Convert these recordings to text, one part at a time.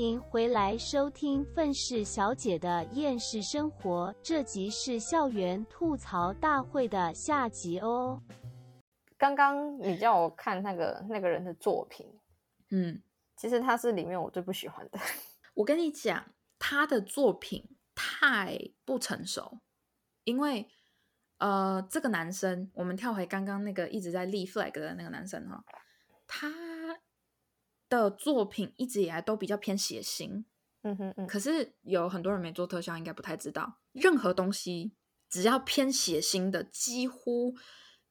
迎回来收听愤世小姐的厌世生活，这集是校园吐槽大会的下集哦。刚刚你叫我看那个那个人的作品，嗯，其实他是里面我最不喜欢的。我跟你讲，他的作品太不成熟，因为呃，这个男生，我们跳回刚刚那个一直在立 flag 的那个男生哈，他的作品一直以来都比较偏血腥，嗯哼嗯，可是有很多人没做特效，应该不太知道，任何东西只要偏血腥的，几乎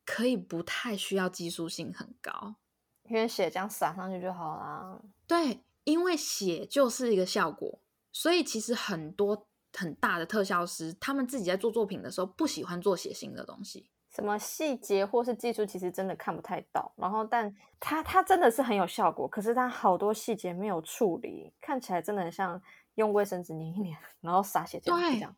可以不太需要技术性很高。因为血这样洒上去就好啦。对，因为血就是一个效果，所以其实很多很大的特效师，他们自己在做作品的时候，不喜欢做血腥的东西。什么细节或是技术，其实真的看不太到。然后，但它它真的是很有效果，可是它好多细节没有处理，看起来真的很像用卫生纸粘一粘，然后撒血这样对这样。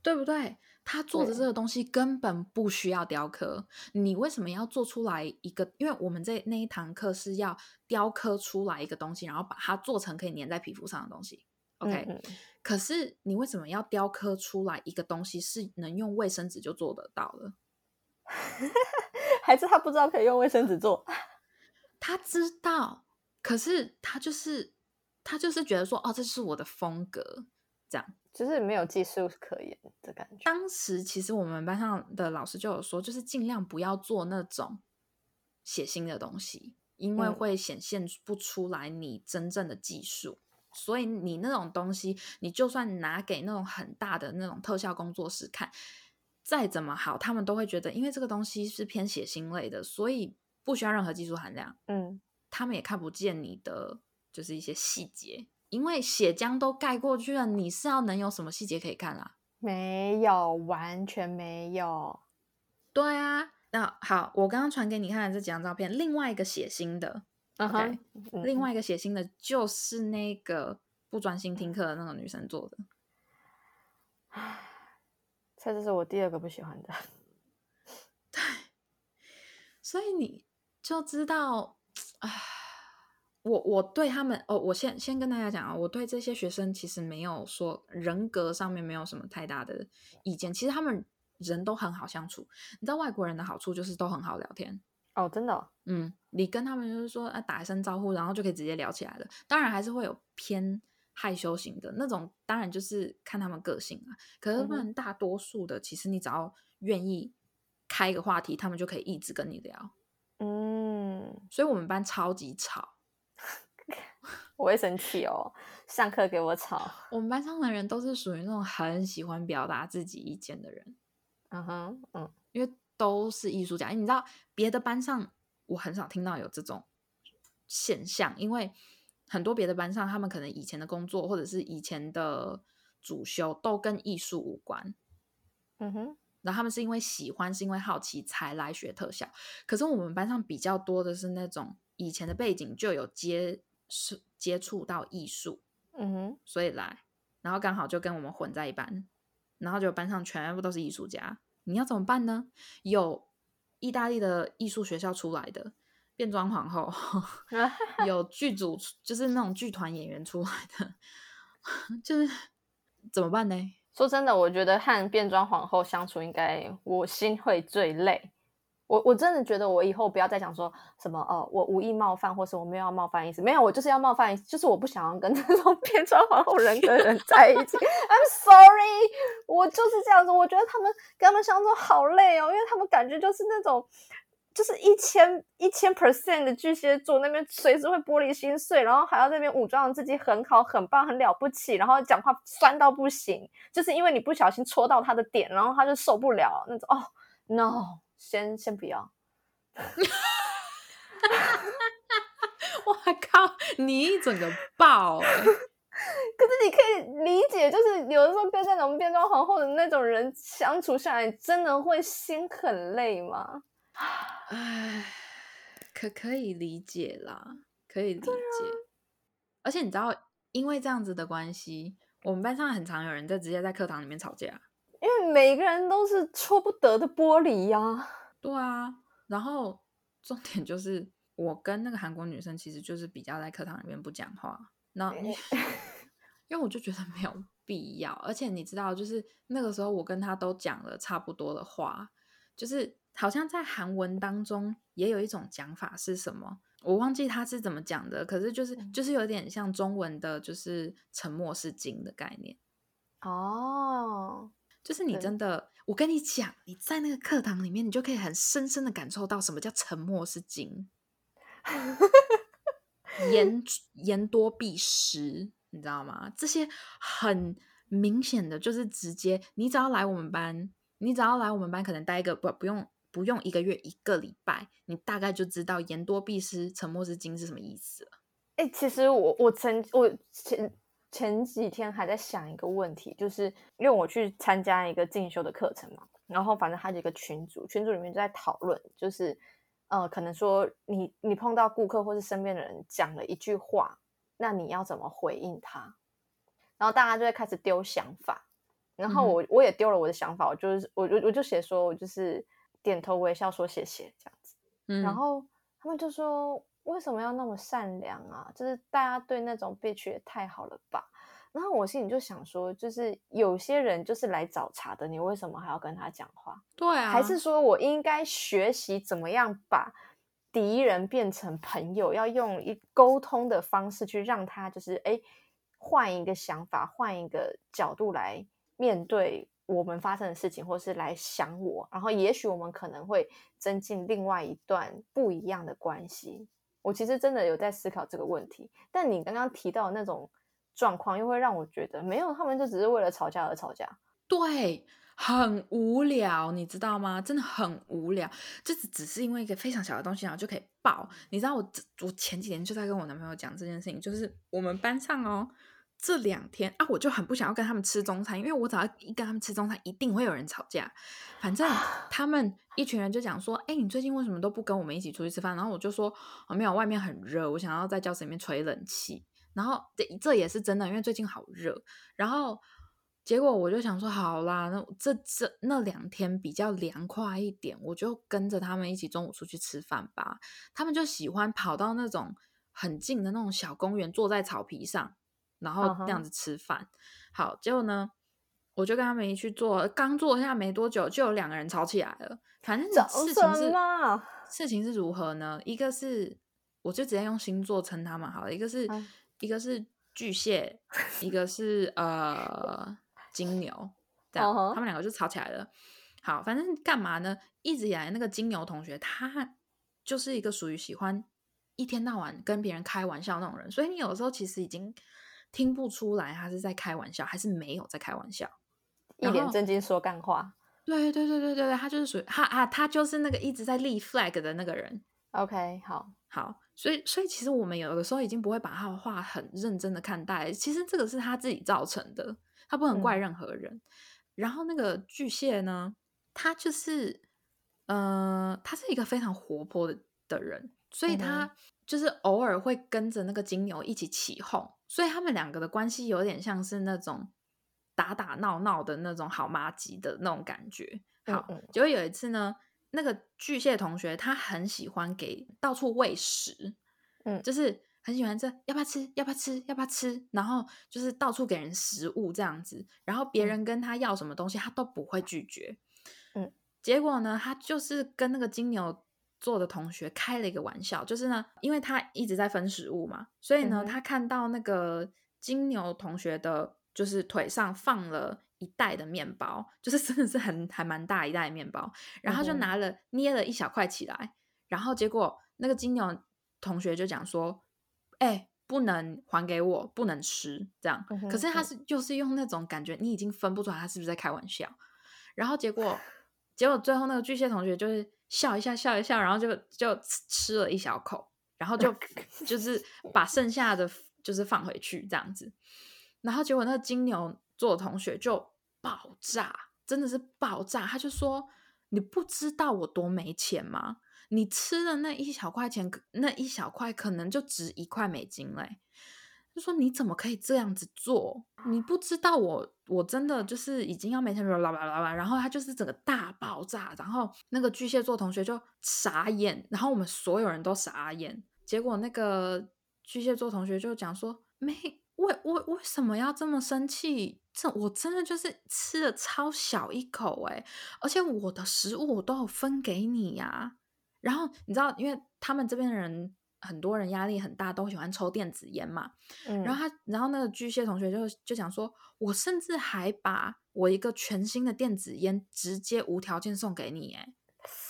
对不对？他做的对这个东西根本不需要雕刻，你为什么要做出来一个？因为我们这那一堂课是要雕刻出来一个东西，然后把它做成可以粘在皮肤上的东西。OK，、嗯嗯可是你为什么要雕刻出来一个东西是能用卫生纸就做得到的？还是他不知道可以用卫生纸做。他知道，可是他就是他就是觉得说，哦，这是我的风格，这样。就是没有技术可言的感觉。当时其实我们班上的老师就有说，就是尽量不要做那种血腥的东西，因为嗯会显现不出来你真正的技术。所以你那种东西，你就算拿给那种很大的那种特效工作室看，再怎么好，他们都会觉得，因为这个东西是偏血腥类的，所以不需要任何技术含量。嗯，他们也看不见你的就是一些细节，因为血浆都盖过去了，你是要能有什么细节可以看啦、没有，完全没有。对啊，那好，我刚刚传给你看的这几张照片，另外一个血腥的嗯嗯另外一个血腥的就是那个不专心听课的那个女生做的。这就是我第二个不喜欢的。对 所以你就知道，唉，我我对他们哦，我先先跟大家讲啊，我对这些学生其实没有说人格上面没有什么太大的意见，其实他们人都很好相处。你知道外国人的好处就是都很好聊天，哦，真的哦、嗯，你跟他们就是说啊打一声招呼，然后就可以直接聊起来了。当然还是会有偏害羞型的那种，当然就是看他们个性啊。可是不然大多数的，其实你只要愿意开一个话题，他们就可以一直跟你聊。嗯，所以我们班超级吵，我会生气哦。上课给我吵。我们班上的人都是属于那种很喜欢表达自己意见的人，嗯哼，嗯，因为都是艺术家。你知道别的班上我很少听到有这种现象，因为很多别的班上他们可能以前的工作或者是以前的主修都跟艺术无关，嗯哼，然后他们是因为喜欢，是因为好奇才来学特效。可是我们班上比较多的是那种以前的背景就有接是接触到艺术，嗯哼，所以来，然后刚好就跟我们混在一班，然后就班上全部都是艺术家，你要怎么办呢？有意大利的艺术学校出来的变装皇后，有剧组就是那种剧团演员出来的，就是怎么办呢？说真的，我觉得和变装皇后相处，应该我心会最累。我我真的觉得，我以后不要再讲说什么哦，我无意冒犯，或是我没有要冒犯意思，没有，我就是要冒犯意思，就是我不想要跟 这种变装皇后人格的人在一起。I'm sorry，我就是这样子。我觉得他们跟他们相处好累哦，因为他们感觉就是那种。就是一千一千 percent 的巨蟹座那边随时会玻璃心碎，然后还要那边武装自己很好、很棒、很了不起，然后讲话酸到不行，就是因为你不小心戳到他的点，然后他就受不了那种。哦，no，先先不要。我靠，你一整个爆、欸！可是你可以理解，就是有的时候跟那种变装皇后的那种人相处下来，真的会心很累吗？唉，可可以理解啦，可以理解。而且你知道，因为这样子的关系，我们班上很常有人在直接在课堂里面吵架。因为每个人都是戳不得的玻璃呀、对啊，然后重点就是我跟那个韩国女生其实就是比较在课堂里面不讲话，那 因为我就觉得没有必要，而且你知道，就是那个时候我跟她都讲了差不多的话，就是好像在韩文当中也有一种讲法是什么，我忘记他是怎么讲的，可是就是就是有点像中文的，就是沉默是金的概念。哦，就是你真的，我跟你讲，你在那个课堂里面，你就可以很深深的感受到什么叫沉默是金，言言多必失，你知道吗？这些很明显的就是直接，你只要来我们班，你只要来我们班，可能待一个不不用不用一个月一个礼拜，你大概就知道言多必失，沉默是金是什么意思了。哎、其实我我曾我前前几天还在想一个问题，就是因为我去参加一个进修的课程嘛，然后反正他有一个群组，群组里面就在讨论，就是呃，可能说你你碰到顾客或是身边的人讲了一句话，那你要怎么回应他？然后大家就会开始丢想法，然后我、我也丢了我的想法，我就是我我我就写说，我就是点头微笑说谢谢这样子。嗯，然后他们就说为什么要那么善良啊？就是大家对那种 bitch 也太好了吧？然后我心里就想说，就是有些人就是来找茬的，你为什么还要跟他讲话？对啊，还是说我应该学习怎么样把敌人变成朋友，要用一沟通的方式去让他就是哎换一个想法，换一个角度来面对我们发生的事情，或是来想我，然后也许我们可能会增进另外一段不一样的关系。我其实真的有在思考这个问题，但你刚刚提到那种状况，又会让我觉得没有，他们就只是为了吵架而吵架。对，很无聊，你知道吗？真的很无聊，就只只是因为一个非常小的东西，然后就可以爆。你知道我我前几天就在跟我男朋友讲这件事情，就是我们班上哦，这两天啊，我就很不想要跟他们吃中餐，因为我只要一跟他们吃中餐，一定会有人吵架。反正他们一群人就讲说，哎，你最近为什么都不跟我们一起出去吃饭？然后我就说，哦，没有，外面很热，我想要在教室里面吹冷气。然后这这也是真的，因为最近好热。然后结果我就想说，好啦，那这这那两天比较凉快一点，我就跟着他们一起中午出去吃饭吧。他们就喜欢跑到那种很近的那种小公园，坐在草皮上，然后这样子吃饭。好，结果呢，我就跟他们一起坐，刚坐下没多久，就有两个人吵起来了。反正事情是事情是如何呢？一个是我就直接用星座称他们好了，一个是、嗯一个是巨蟹，一个是呃金牛，这样、他们两个就吵起来了。好，反正干嘛呢？一直以来那个金牛同学，他就是一个属于喜欢一天到晚跟别人开玩笑那种人，所以你有时候其实已经听不出来他是在开玩笑，还是没有在开玩笑。一脸正经说干话。对对对对对对，他就是属于他啊，他就是那个一直在立 flag 的那个人。OK，好，好，所以所以其实我们有的时候已经不会把他的话很认真的看待，其实这个是他自己造成的，他不能怪嗯任何人。然后那个巨蟹呢，他就是，呃，他是一个非常活泼的的人，所以嗯他就是偶尔会跟着那个金牛一起起哄，所以他们两个的关系有点像是那种打打闹闹的那种好妈鸡的那种感觉。好，嗯嗯结果有一次呢，那个巨蟹同学他很喜欢给到处喂食，嗯就是很喜欢这要不要吃，要不要吃，要不要吃，然后就是到处给人食物这样子，然后别嗯人跟他要什么东西，他都不会拒绝。嗯，结果呢，他就是跟那个金牛座的同学开了一个玩笑，就是呢，因为他一直在分食物嘛，所以呢，嗯他看到那个金牛同学的，就是腿上放了一袋的面包，就是真的是很还蛮大一袋的面包，然后就拿了捏了一小块起来，然后结果那个金牛同学就讲说：“哎、不能还给我，不能吃。”这样，嗯可是他嗯是就是用那种感觉，你已经分不出来他是不是在开玩笑。然后结果，结果最后那个巨蟹同学就是笑一下，笑一笑，然后就就吃吃了一小口，然后就 就是把剩下的就是放回去这样子。然后结果那个金牛座的同学就爆炸，真的是爆炸。他就说：“你不知道我多没钱吗？你吃的那一小块钱，那一小块可能就值一块美金嘞。”就说你怎么可以这样子做？你不知道我我真的就是已经要没钱了，啦啦啦啦，然后他就是整个大爆炸，然后那个巨蟹座同学就傻眼，然后我们所有人都傻眼。结果那个巨蟹座同学就讲说：“没为为为什么要这么生气？这我真的就是吃了超小一口哎、而且我的食物我都有分给你呀、然后你知道，因为他们这边的人很多人压力很大，都喜欢抽电子烟嘛。嗯，然后他，然后那个巨蟹同学就就讲说，我甚至还把我一个全新的电子烟直接无条件送给你，哎，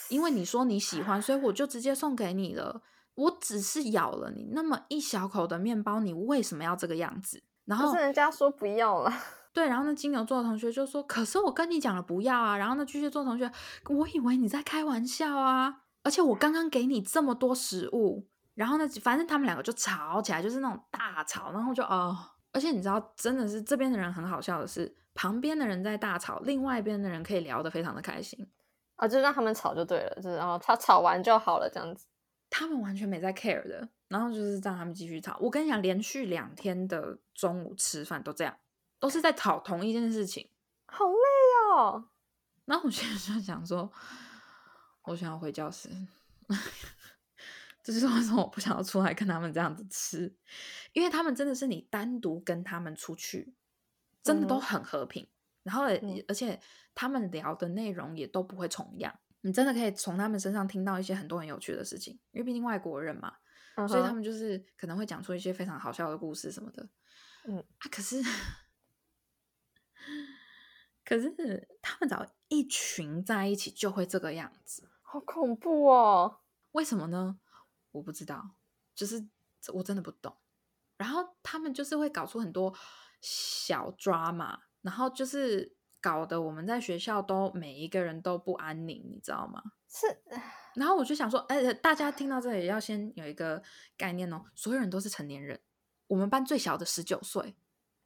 因为你说你喜欢，所以我就直接送给你了。我只是咬了你那么一小口的面包，你为什么要这个样子？然后是人家说不要了，对，然后那金牛座的同学就说：“可是我跟你讲了不要啊。”然后那巨蟹座同学，我以为你在开玩笑啊，而且我刚刚给你这么多食物，然后呢，反正他们两个就吵起来，就是那种大吵，然后就哦，而且你知道，真的是这边的人很好笑的是，旁边的人在大吵，另外一边的人可以聊得非常的开心，啊，就让他们吵就对了，就是然后他吵完就好了，这样子。他们完全没在 care 的，然后就是让他们继续吵。我跟你讲，连续两天的中午吃饭都这样，都是在吵同一件事情。好累哦，然后我现在就想说，我想要回教室。这就是为什么我不想要出来跟他们这样子吃，因为他们真的是你单独跟他们出去，真的都很和平，然后而且他们聊的内容也都不会重样，你真的可以从他们身上听到一些很多很有趣的事情，因为毕竟外国人嘛，嗯所以他们就是可能会讲出一些非常好笑的故事什么的。嗯。啊，可是可是他们只要一群在一起就会这个样子，好恐怖哦。为什么呢？我不知道，就是我真的不懂。然后他们就是会搞出很多小 drama，然后就是搞得我们在学校都每一个人都不安宁，你知道吗？是，然后我就想说，哎、大家听到这里要先有一个概念哦，所有人都是成年人。我们班最小的十九岁，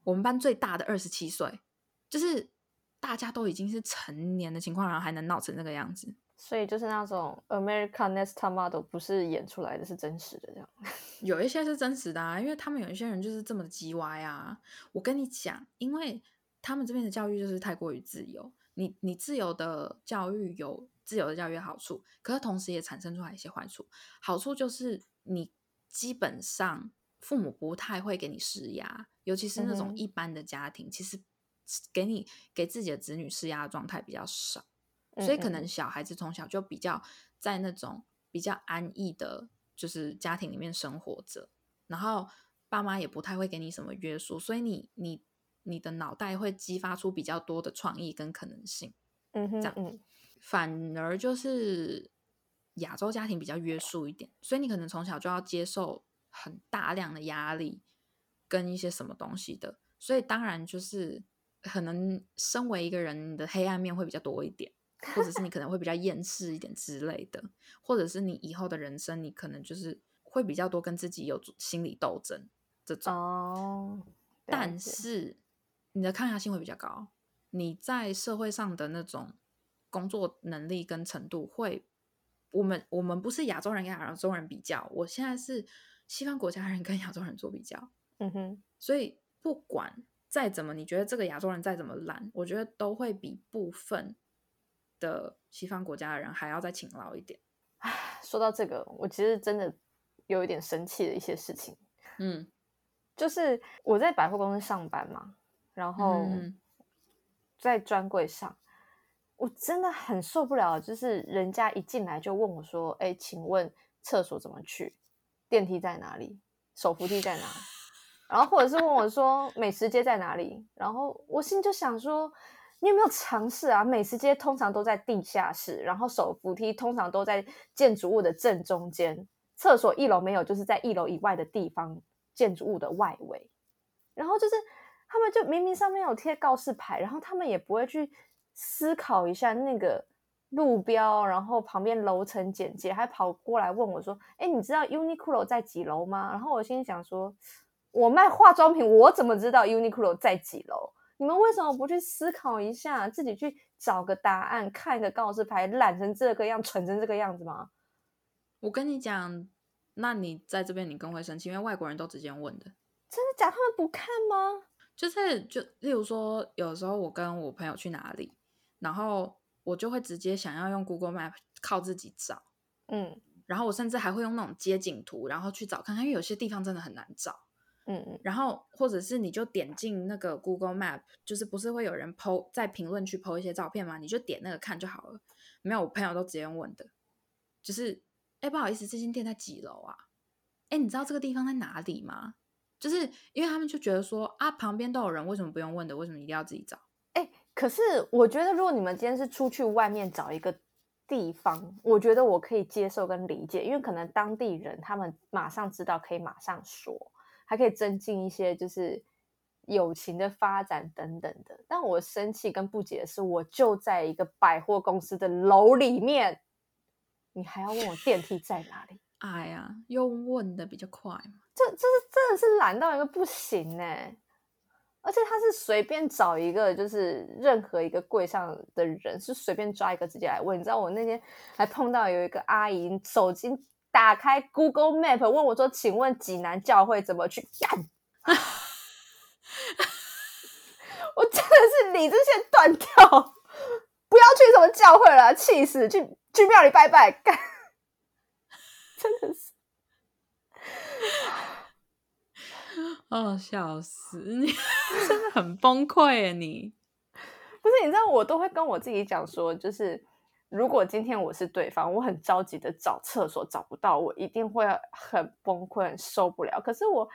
我们班最大的二十七岁，就是大家都已经是成年的情况，然后还能闹成这个样子。所以就是那种 American Next Top Model 不是演出来的，是真实的这样。有一些是真实的啊，因为他们有一些人就是这么的叽歪啊。我跟你讲，因为他们这边的教育就是太过于自由，你你自由的教育有自由的教育的好处，可是同时也产生出来一些坏处。好处就是你基本上父母不太会给你施压，尤其是那种一般的家庭，其实给你给自己的子女施压的状态比较少。所以可能小孩子从小就比较在那种比较安逸的，就是家庭里面生活着，然后爸妈也不太会给你什么约束，所以你你你的脑袋会激发出比较多的创意跟可能性。嗯哼这样嗯反而就是亚洲家庭比较约束一点，所以你可能从小就要接受很大量的压力跟一些什么东西的，所以当然就是可能身为一个人，你的黑暗面会比较多一点，或者是你可能会比较厌世一点之类的，或者是你以后的人生，你可能就是会比较多跟自己有心理斗争这种。哦，但是你的抗压性会比较高，你在社会上的那种工作能力跟程度会，我们我们不是亚洲人跟亚洲人比较，我现在是西方国家人跟亚洲人做比较，嗯哼，所以不管再怎么，你觉得这个亚洲人再怎么懒，我觉得都会比部分的西方国家的人还要再勤劳一点。说到这个，我其实真的有一点生气的一些事情，嗯，就是我在百货公司上班嘛，然后嗯在专柜上，我真的很受不了，就是人家一进来就问我说：“哎，请问厕所怎么去？电梯在哪里？手扶梯在哪？”然后或者是问我说：“美食街在哪里？”然后我心就想说。你有没有尝试啊？美食街通常都在地下室，然后手扶梯通常都在建筑物的正中间，厕所一楼没有，就是在一楼以外的地方，建筑物的外围。然后就是他们就明明上面有贴告示牌，然后他们也不会去思考一下那个路标，然后旁边楼层简介，还跑过来问我说：“哎，你知道 Uniqlo 在几楼吗？”然后我心里想说：“我卖化妆品，我怎么知道 Uniqlo 在几楼？你们为什么不去思考一下，自己去找个答案，看一个告示牌，懒成这个样，蠢成这个样子吗？”我跟你讲，那你在这边你更会生气，因为外国人都直接问的。真的假？他们不看吗？就是就例如说，有时候我跟我朋友去哪里，然后我就会直接想要用 Google Map 靠自己找，嗯然后我甚至还会用那种街景图，然后去找看看，因为有些地方真的很难找。嗯嗯，然后或者是你就点进那个 Google Map，就是不是会有人 PO 在评论区 PO 一些照片吗？你就点那个看就好了。没有，我朋友都直接问的，就是哎，不好意思，这间店在几楼啊？哎，你知道这个地方在哪里吗？就是因为他们就觉得说啊，旁边都有人，为什么不用问的？为什么一定要自己找？哎，可是我觉得，如果你们今天是出去外面找一个地方，我觉得我可以接受跟理解，因为可能当地人他们马上知道，可以马上说，还可以增进一些就是友情的发展等等的。但我生气跟不解的是，我就在一个百货公司的楼里面，你还要问我电梯在哪里？哎呀，用问的比较快嘛。这这是真的是懒到一个不行哎！而且他是随便找一个，就是任何一个柜上的人，是随便抓一个直接来问。你知道我那天还碰到有一个阿姨，手机打开 Google Map 问我说：“请问济南教会怎么去？”干 我真的是理智线断掉，不要去什么教会了，气死！去去庙里拜拜，干，真的是。哦，笑死你！真的很崩溃耶！你不是你知道，我都会跟我自己讲说，就是如果今天我是对方，我很着急的找厕所找不到，我一定会很崩溃、很受不了。可是我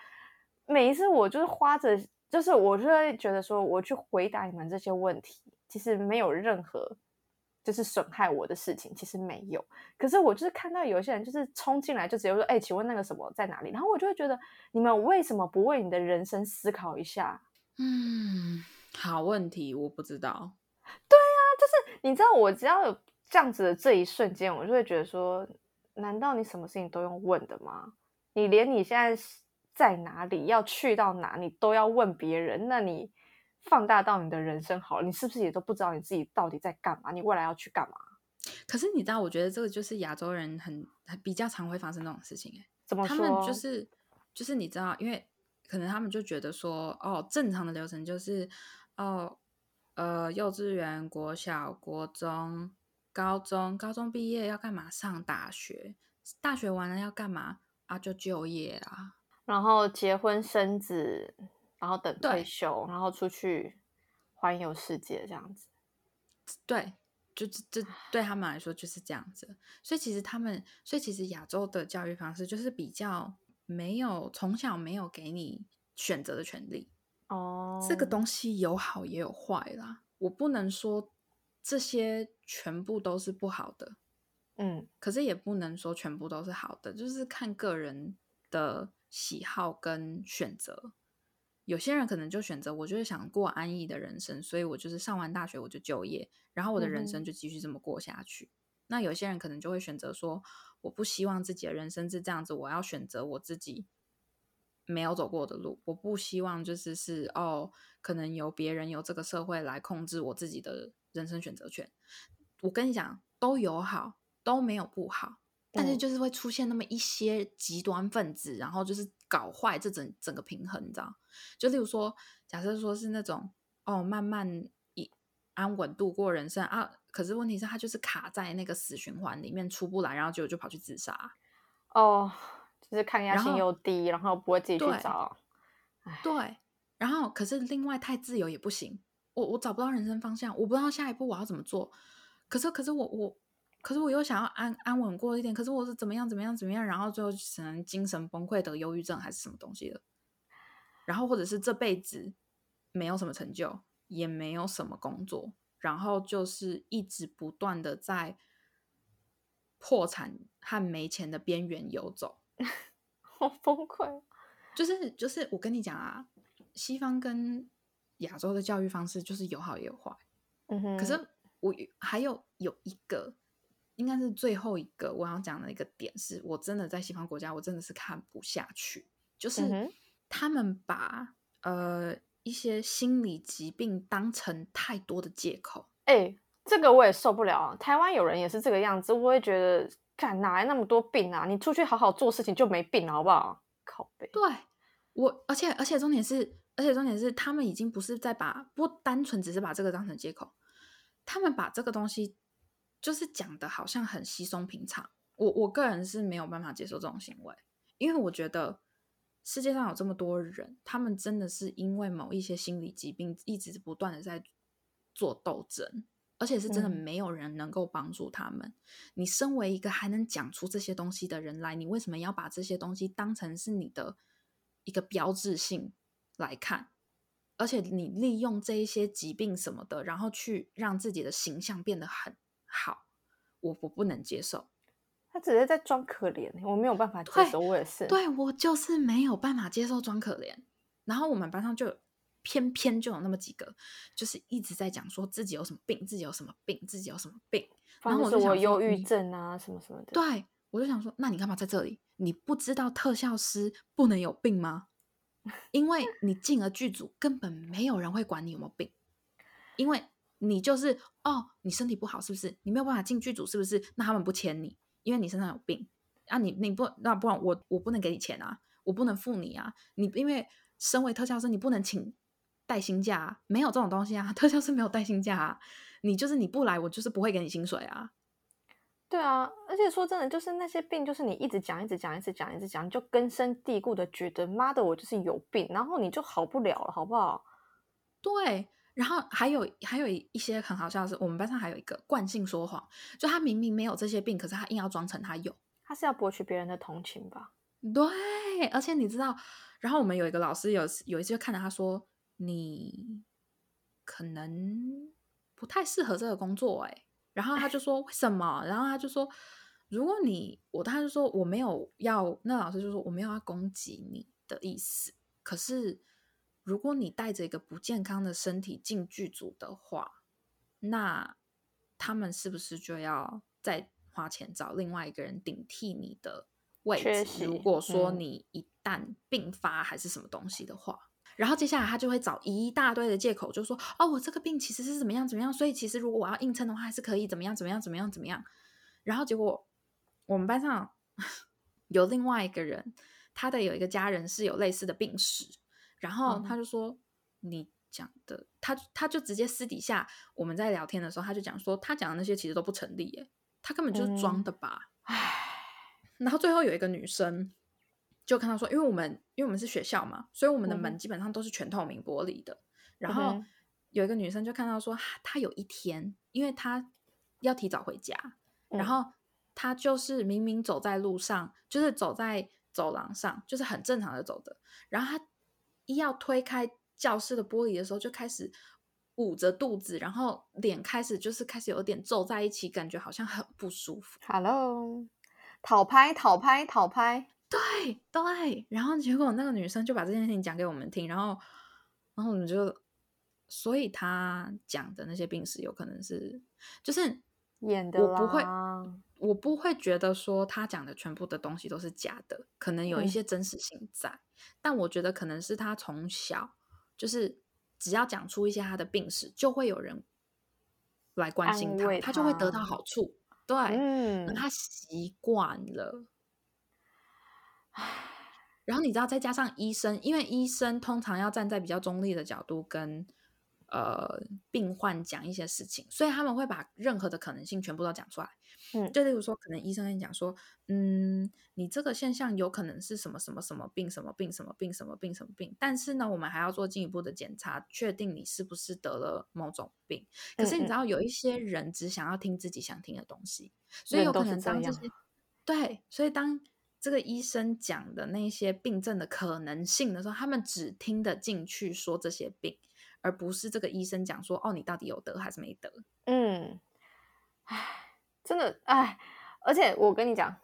每一次，我就是花着，就是我就会觉得说，我去回答你们这些问题，其实没有任何。就是损害我的事情，其实没有。可是我就是看到有些人就是冲进来就直接说：“哎，请问那个什么在哪里？”然后我就会觉得，你们为什么不为你的人生思考一下？嗯，好问题，我不知道。对啊，就是你知道，我只要有这样子的这一瞬间，我就会觉得说：难道你什么事情都用问的吗？你连你现在在哪里，要去到哪，你都要问别人？那你？放大到你的人生好了，你是不是也都不知道你自己到底在干嘛？你未来要去干嘛？可是你知道，我觉得这个就是亚洲人很比较常会发生这种事情。哎，怎么说？他们就是就是你知道，因为可能他们就觉得说，哦，正常的流程就是哦，呃，幼稚园、国小、国中、高中，高中毕业要干嘛？上大学，大学完了要干嘛？啊，就就业啊，然后结婚生子。然后等退休，然后出去环游世界这样子。对，就这这对他们来说就是这样子。所以其实他们，所以其实亚洲的教育方式就是比较没有从小没有给你选择的权利。哦，这个东西有好也有坏啦。我不能说这些全部都是不好的，嗯，可是也不能说全部都是好的，就是看个人的喜好跟选择。有些人可能就选择，我就是想过安逸的人生，所以我就是上完大学我就就业，然后我的人生就继续这么过下去。那有些人可能就会选择说，我不希望自己的人生是这样子，我要选择我自己没有走过的路。我不希望就是是哦，可能由别人由这个社会来控制我自己的人生选择权。我跟你讲，都有好，都没有不好。但是就是会出现那么一些极端分子，然后就是搞坏这整整个平衡，你知道？就例如说，假设说是那种哦，慢慢一安稳度过人生啊，可是问题是，他就是卡在那个死循环里面出不来，然后就就跑去自杀。哦，就是抗压性又低，然后不会自己去找。对，然后可是另外太自由也不行，我我找不到人生方向，我不知道下一步我要怎么做。可是可是我我。可是我又想要安安稳过一点，可是我是怎么样怎么样怎么样，然后最后只能精神崩溃得忧郁症还是什么东西的，然后或者是这辈子没有什么成就，也没有什么工作，然后就是一直不断的在破产和没钱的边缘游走，好崩溃。就是就是我跟你讲啊，西方跟亚洲的教育方式就是有好也有坏，嗯哼。可是我还有有一个。应该是最后一个我要讲的一个点，是我真的在西方国家，我真的是看不下去，就是他们把呃一些心理疾病当成太多的借口。哎，这个我也受不了。台湾有人也是这个样子，我也觉得，干哪来那么多病啊？你出去好好做事情就没病了，好不好？靠背。对我，而且而且重点是，而且重点是，他们已经不是在把不单纯只是把这个当成借口，他们把这个东西。就是讲的好像很稀松平常，我我个人是没有办法接受这种行为，因为我觉得世界上有这么多人，他们真的是因为某一些心理疾病，一直不断的在做斗争，而且是真的嗯没有人能够帮助他们。你身为一个还能讲出这些东西的人来，你为什么要把这些东西当成是你的一个标志性来看？而且你利用这一些疾病什么的，然后去让自己的形象变得很好，我我不能接受。他只是在装可怜，我没有办法接对受，我也是。对我就是没有办法接受装可怜。然后我们班上就偏偏就有那么几个，就是一直在讲说自己有什么病，自己有什么病，自己有什么病。然后我就我忧郁症啊，什么什么的。对，我就想说，那你干嘛在这里？你不知道特效师不能有病吗？因为你进了剧组，根本没有人会管你有没有病，因为你就是哦，你身体不好是不是？你没有办法进剧组是不是？那他们不签你，因为你身上有病啊你，你不那不然我我不能给你钱啊，我不能付你啊，你因为身为特效师，你不能请带薪假、啊，没有这种东西啊，特效师没有带薪假啊，你就是你不来，我就是不会给你薪水啊。对啊，而且说真的，就是那些病，就是你一直讲、一直讲、一直讲、一直讲，你就根深蒂固的觉得，妈的，我就是有病，然后你就好不了了，好不好？对，然后还有还有一些很好笑的是，我们班上还有一个惯性说谎，就他明明没有这些病，可是他硬要装成他有。他是要博取别人的同情吧？对，而且你知道，然后我们有一个老师有有一次就看着他说，你可能不太适合这个工作哎、然后他就说为什么？然后他就说，如果你我他就说我没有要，那老师就说我没有要攻击你的意思，可是如果你带着一个不健康的身体进剧组的话，那他们是不是就要再花钱找另外一个人顶替你的位置？如果说嗯你一旦病发还是什么东西的话，然后接下来他就会找一大堆的借口，就说哦，我这个病其实是怎么样怎么样，所以其实如果我要硬撑的话，还是可以怎么样怎么样怎么样怎么样。然后结果我们班上 有另外一个人，他的有一个家人是有类似的病史，然后嗯他就说、你讲的，他他就直接私底下我们在聊天的时候，他就讲说他讲的那些其实都不成立，耶，他根本就是装嗯的吧。唉，然后最后有一个女生就看到说，因为我们因为我们是学校嘛，所以我们的门基本上都是全透明玻璃的。然后有一个女生就看到说，她有一天，因为她要提早回家，然嗯后她就是明明走在路上，就是走在走廊上，就是很正常的走的，然后她一要推开教室的玻璃的时候，就开始。捂着肚子，然后脸开始就是开始有点皱在一起，感觉好像很不舒服。，Hello，讨拍，讨拍，讨拍，对对，然后结果那个女生就把这件事情讲给我们听，然后然后我们就，所以她讲的那些病史有可能是，就是演的我不会，我不会觉得说她讲的全部的东西都是假的，可能有一嗯。些真实性在，但我觉得可能是她从小就是只要讲出一些她的病史，就会有人来关心她，她就会得到好。处，对，嗯，她习惯了。然后你知道，再加上医生，因为医生通常要站在比较中立的角度跟呃病患讲一些事情，所以他们会把任何的可能性全部都讲出来。嗯就例如说，可能医生跟你讲说，嗯，你这个现象有可能是什么什么什么病，什么病，什么病，什么病，什么病，但是呢，我们还要做进一步的检查，确定你是不是得了某种病。可是你知嗯道，有一些人只想要听自己想听的东西，所以有可能当这些对，所以当这个医生讲的那些病症的可能性的时候，他们只听得进去说这些病，而不是这个医生讲说哦，你到底有得还是没得？嗯，唉，真的唉，而且我跟你讲，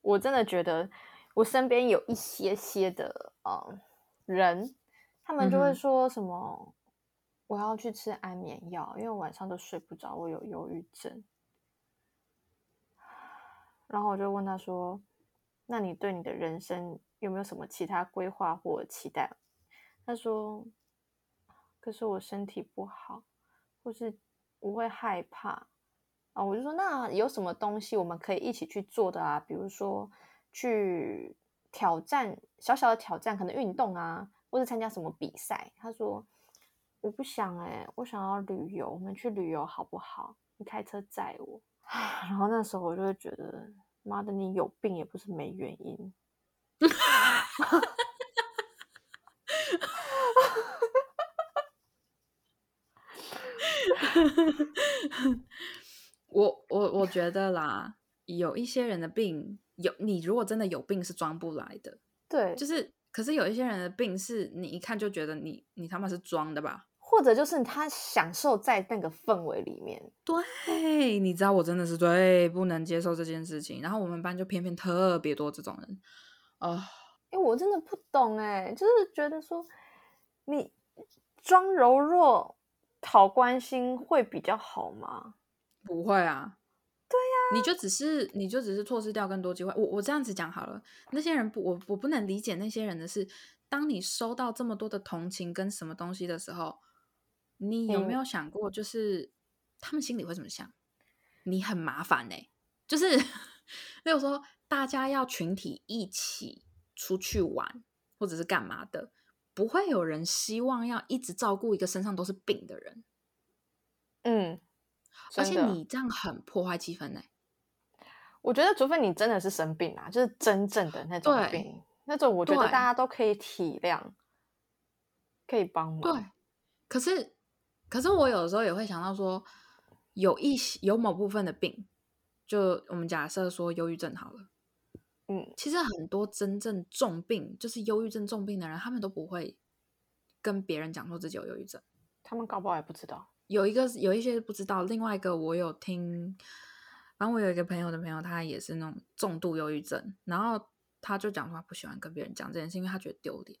我真的觉得我身边有一些些的呃人，他们就会说什么、我要去吃安眠药，因为我晚上都睡不着，我有忧郁症。然后我就问他说：“那你对你的人生有没有什么其他规划或期待？”他说：“可是我身体不好，或是我会害怕啊。”我就说：“那有什么东西我们可以一起去做的啊？比如说去挑战小小的挑战，可能运动啊，或者参加什么比赛。”他说：“我不想哎、我想要旅游，我们去旅游好不好？你开车载我。”然后那时候我就会觉得，妈的，你有病也不是没原因。哈哈哈。我我我觉得啦，有一些人的病有，你如果真的有病是装不来的。对，就是，可是有一些人的病是你一看就觉得你你他妈是装的吧。或者就是他享受在那个氛围里面。对，你知道我真的是最不能接受这件事情，然后我们班就偏偏特别多这种人啊。因为我真的不懂哎，就是觉得说你装柔弱讨关心会比较好吗？不会啊，对呀，你就只是你就只是错失掉更多机会。我我这样子讲好了，那些人不，我我不能理解那些人的是，当你收到这么多的同情跟什么东西的时候，你有没有想过，就是他们心里会怎么想？你很麻烦呢，就是 例如说，大家要群体一起。出去玩或者是干嘛的，不会有人希望要一直照顾一个身上都是病的人。嗯，而且你这样很破坏气氛呢。我觉得，除非你真的是生病啊，就是真正的那种病，那种我觉得大家都可以体谅，可以帮忙。对，可是，可是我有的时候也会想到说，有一些有某部分的病，就我们假设说忧郁症好了。嗯，其实很多真正重病，就是忧郁症重病的人，他们都不会跟别人讲说自己有忧郁症，他们搞不好也不知道。有一个有一些不知道，另外一个我有听，然后我有一个朋友的朋友，他也是那种重度忧郁症，然后他就讲说他不喜欢跟别人讲这件事，因为他觉得丢脸。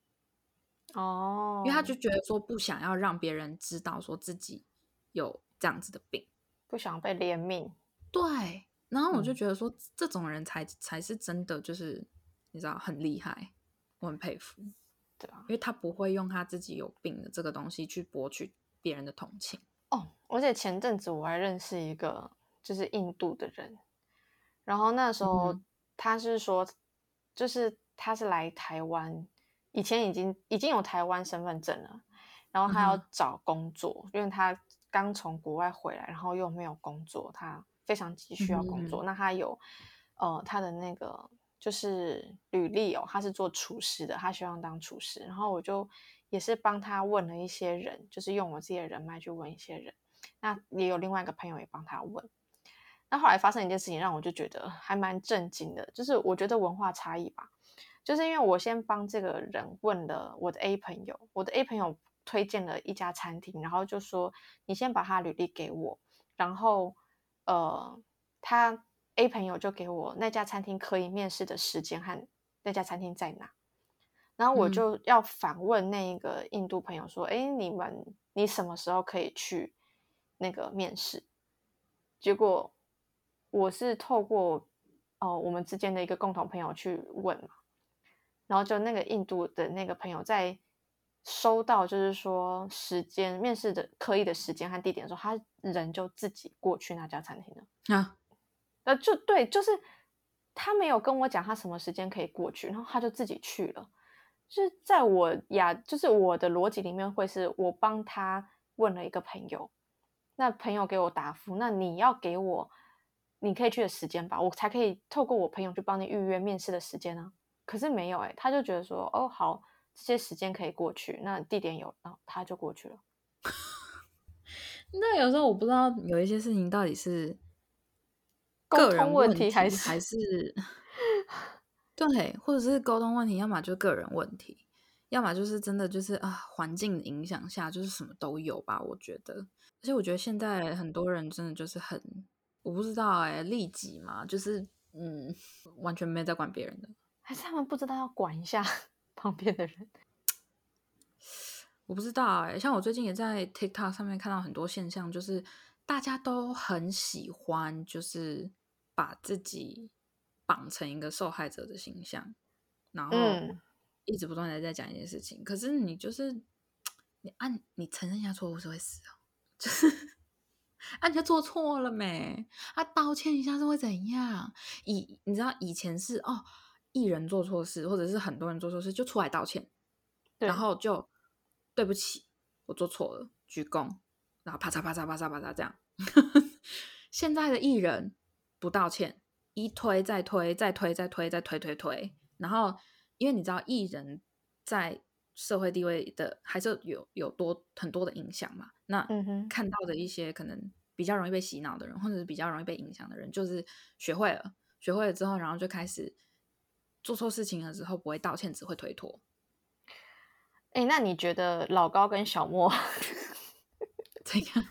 哦，因为他就觉得说不想要让别人知道说自己有这样子的病，不想被怜悯。对。然后我就觉得说，这种人才才是真的，就是你知道很厉害，我很佩服，对啊，因为他不会用他自己有病的这个东西去博取别人的同情。哦，而且前阵子我还认识一个就是印度的人，然后那时候他是说，就是他是来台湾，以前已经已经有台湾身份证了，然后他要找工作，因为他刚从国外回来，然后又没有工作，他。非常急需要工作，那他有，呃，他的那个就是履历哦，他是做厨师的，他希望当厨师。然后我就也是帮他问了一些人，就是用我自己的人脉去问一些人。那也有另外一个朋友也帮他问。那后来发生一件事情，让我就觉得还蛮震惊的，就是我觉得文化差异吧，就是因为我先帮这个人问了我的 A 朋友，我的 A 朋友推荐了一家餐厅，然后就说你先把他履历给我，然后。呃，他 A 朋友就给我那家餐厅可以面试的时间和那家餐厅在哪，然后我就要反问那个印度朋友说：“哎，你们你什么时候可以去那个面试？”结果我是透过哦我们之间的一个共同朋友去问嘛，然后就那个印度的那个朋友在。收到就是说时间面试的刻意的时间和地点的时候，他人就自己过去那家餐厅了啊，呃，就对，就是他没有跟我讲他什么时间可以过去，然后他就自己去了。就是在我呀，就是我的逻辑里面会是我帮他问了一个朋友，那朋友给我答复，那你要给我你可以去的时间吧，我才可以透过我朋友去帮你预约面试的时间呢。可是没有哎，他就觉得说哦好。这些时间可以过去，那地点有，然后他就过去了。那有时候我不知道有一些事情到底是沟通问题还是还是对，或者是沟通问题，要么就个人问题，要么就是真的就是啊环境影响下就是什么都有吧。我觉得，而且我觉得现在很多人真的就是很我不知道哎，利己嘛，就是嗯，完全没在管别人的，还是他们不知道要管一下。旁边的人，我不知道哎。像我最近也在 TikTok 上面看到很多现象，就是大家都很喜欢，就是把自己绑成一个受害者的形象，然后一直不断的在讲一件事情。可是你就是你按你承认一下错误是会死哦，就是 按下做错了没？啊道歉一下是会怎样？以你知道以前是哦。艺人做错事，或者是很多人做错事，就出来道歉，然后就对不起，我做错了，鞠躬，然后啪嚓啪嚓啪嚓啪嚓这样。现在的艺人不道歉，一推再推，再推再推再推推推，然后因为你知道艺人在社会地位的还是有有多很多的影响嘛。那看到的一些可能比较容易被洗脑的人，或者是比较容易被影响的人，就是学会了，学会了之后，然后就开始做错事情了之后不会道歉，只会推脱。哎，那你觉得老高跟小莫 怎样，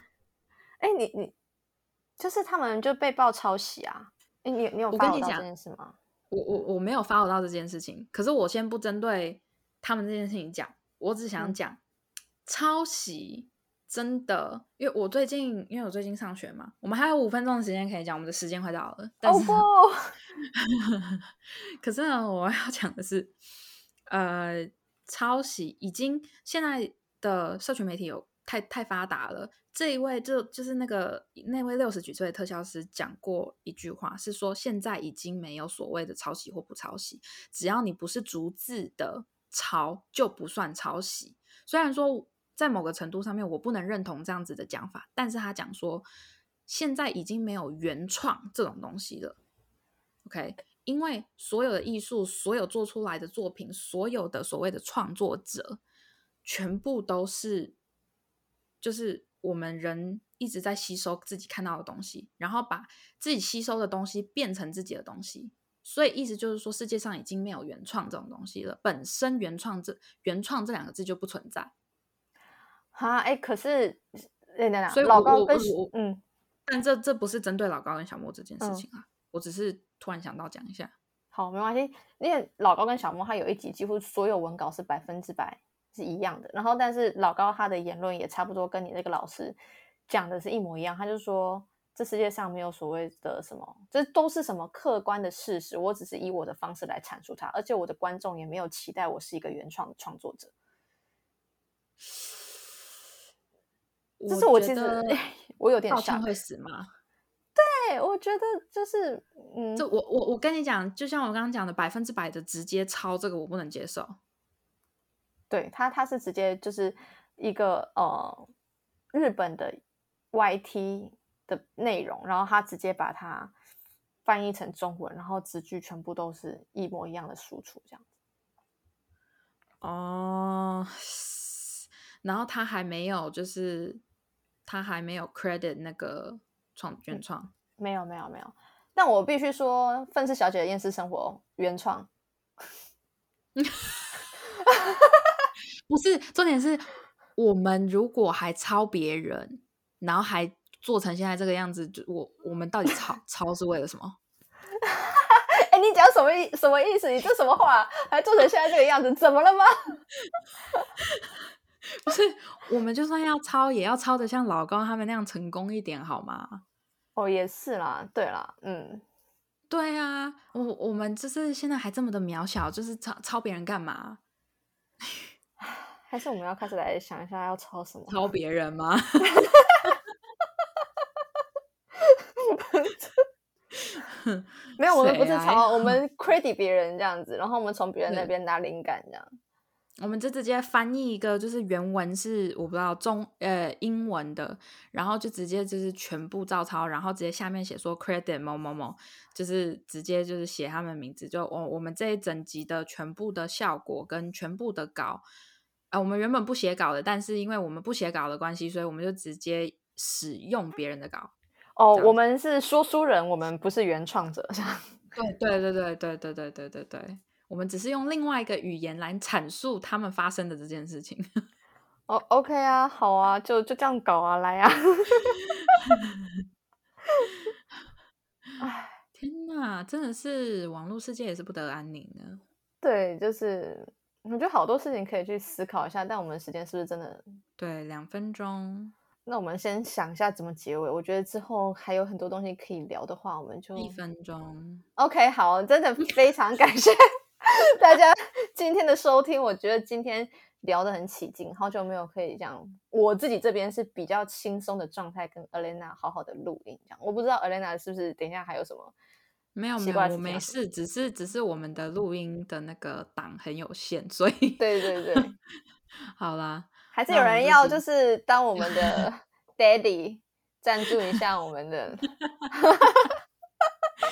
哎，你你就是他们就被曝抄袭啊？哎，你你有发到这件事吗？我我我没有 follow 到这件事情，可是我先不针对他们这件事情讲，我只想嗯讲、抄袭真的，因为我最近因为我最近上学嘛，我们还有五分钟的时间可以讲，我们的时间快到了，但是、哦不，可是呢，我要讲的是，呃，抄袭已经现在的社群媒体有太太发达了。这一位就就是那个那位六十几岁的特效师讲过一句话，是说现在已经没有所谓的抄袭或不抄袭，只要你不是逐字的抄，就不算抄袭。虽然说在某个程度上面我不能认同这样子的讲法，但是他讲说现在已经没有原创这种东西了。OK，因为所有的艺术，所有做出来的作品，所有的所谓的创作者，全部都是就是我们人一直在吸收自己看到的东西，然后把自己吸收的东西变成自己的东西。所以意思就是说，世界上已经没有原创这种东西了。本身原创这原创这两个字就不存在。哈，哎，可是，哎，等等，所以老高跟嗯，但这这不是针对老高跟小莫这件事嗯情啊，我只是突然想到讲一下。好，没关系，因为老高跟小莫他有一集几乎所有文稿是百分之百是一样的，然后但是老高他的言论也差不多跟你那个老师讲的是一模一样，他就说这世界上没有所谓的什么，这都是什么客观的事实，我只是以我的方式来阐述它，而且我的观众也没有期待我是一个原创的创作者，这是我其实觉得我有点道歉会死吗？对，我觉得就是嗯，就我我我跟你讲，就像我刚刚讲的，百分之百的直接抄这个我不能接受。对他，他是直接就是一个呃日本的 YT 的内容，然后他直接把它翻译成中文，然后字句全部都是一模一样的输出，这样子。哦，然后他还没有，就是他还没有 credit 那个创原创。没有，没有，没有。但我必须说，《愤世小姐的厌世生活》原创，不是，重点是我们如果还抄别人，然后还做成现在这个样子，就我我们到底抄 抄是为了什么？哎，你讲什么意什么意思？你这什么话？还做成现在这个样子，怎么了吗？不是，我们就算要抄，也要抄的像老高他们那样成功一点，好吗？哦，也是啦，对啦，嗯，对啊，我我们就是现在还这么的渺小，就是抄抄别人干嘛？还是我们要开始来想一下要抄什么？抄别人吗？没有，我们不是抄，我们 credit 别人这样子，然后我们从别人那对边拿灵感这样。我们就直接翻译一个，就是原文是我不知道中呃英文的，然后就直接就是全部照抄，然后直接下面写说 credit 某某某，就是直接就是写他们名字，就我我们这一整集的全部的效果跟全部的稿，啊、我们原本不写稿的，但是因为我们不写稿的关系，所以我们就直接使用别人的稿。哦我们是说书人，我们不是原创者。对对对对对对对对对对，我们只是用另外一个语言来阐述他们发生的这件事情。哦，OK 啊，好啊，就就这样搞啊，来啊。哎，天呐，真的是网络世界也是不得安宁的。对，就是我觉得好多事情可以去思考一下，但我们的时间是不是真的？对，两分钟，那我们先想一下怎么结尾。我觉得之后还有很多东西可以聊的话，我们就一分钟。OK，好，真的非常感谢 大家今天的收听。我觉得今天聊得很起劲，好久没有可以这样，我自己这边是比较轻松的状态，跟 Elena 好好的录音。这样，我不知道 Elena 是不是等一下还有什么？没有没有，我没事，只是只是我们的录音的那个档很有限，所以对对对，好啦，还是有人要就是是当我们的 Daddy 赞助一下我们的。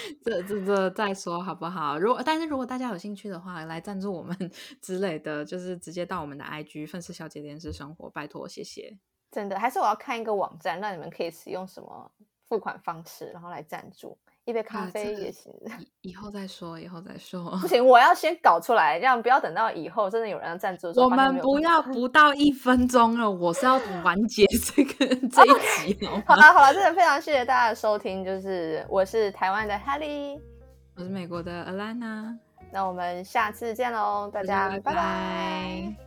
这这这再说好不好？如果但是如果大家有兴趣的话，来赞助我们 之类的，就是直接到我们的 IG“ 粉丝小姐电视生活”，拜托，谢谢。真的，还是我要看一个网站，让你们可以使用什么付款方式，然后来赞助一杯咖啊啡这个也行。以以后再说，以后再说。不。行，我要先搞出来，这样不要等到以后真的有人要赞助我们不要 不到一分钟了，我是要完结这个这一集好了好了，真的非常谢谢大家的收听，就是我是台湾的 Helly，我是美国的 Alana，那我们下次见喽，大家拜拜拜。拜